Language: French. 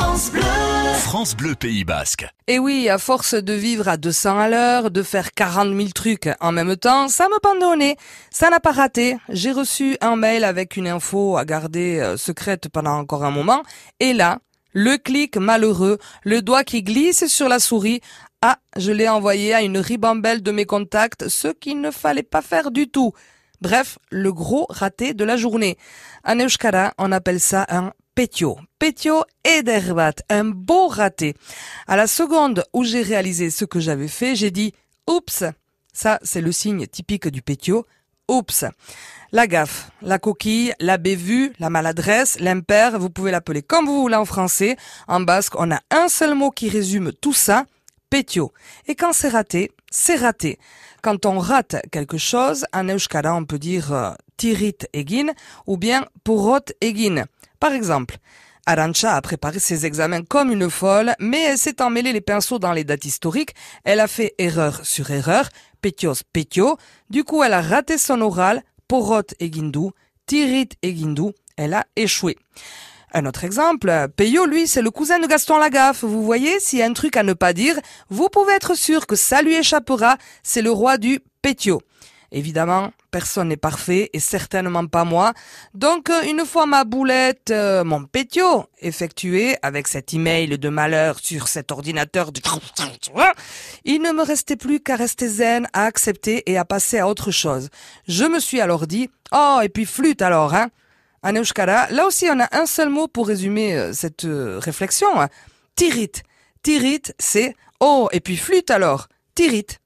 France Bleu. France Bleu Pays Basque. Et oui, à force de vivre à 200 à l'heure, de faire 40 000 trucs en même temps, ça me pendonnait. Ça n'a pas raté. J'ai reçu un mail avec une info à garder euh, secrète pendant encore un moment. Et là, le clic malheureux, le doigt qui glisse sur la souris. Ah, je l'ai envoyé à une ribambelle de mes contacts, ce qu'il ne fallait pas faire du tout. Bref, le gros raté de la journée. En euskara, on appelle ça un Pétio. Pétio et d'herbat, un beau raté. À la seconde où j'ai réalisé ce que j'avais fait, j'ai dit oups. Ça, c'est le signe typique du pétio. Oups. La gaffe, la coquille, la bévue, la maladresse, l'impair, vous pouvez l'appeler comme vous voulez en français. En basque, on a un seul mot qui résume tout ça, pétio. Et quand c'est raté, c'est raté. Quand on rate quelque chose, en euskara, on peut dire euh, tirit egin ou bien pourrot egin. Par exemple, Arancha a préparé ses examens comme une folle, mais elle s'est emmêlée les pinceaux dans les dates historiques. Elle a fait erreur sur erreur, pétios pétio. Du coup, elle a raté son oral, porot et guindou, tirit et guindou. Elle a échoué. Un autre exemple, Peyo, lui, c'est le cousin de Gaston Lagaffe. Vous voyez, s'il y a un truc à ne pas dire, vous pouvez être sûr que ça lui échappera. C'est le roi du pétio. Évidemment, personne n'est parfait et certainement pas moi. Donc, euh, une fois ma boulette, euh, mon pétio, effectué avec cet email de malheur sur cet ordinateur de... Il ne me restait plus qu'à rester zen, à accepter et à passer à autre chose. Je me suis alors dit, oh, et puis flûte alors, hein. En euskara, là aussi on a un seul mot pour résumer euh, cette réflexion. Hein. Tirit. Tirit, c'est, oh, et puis flûte alors. Tirit.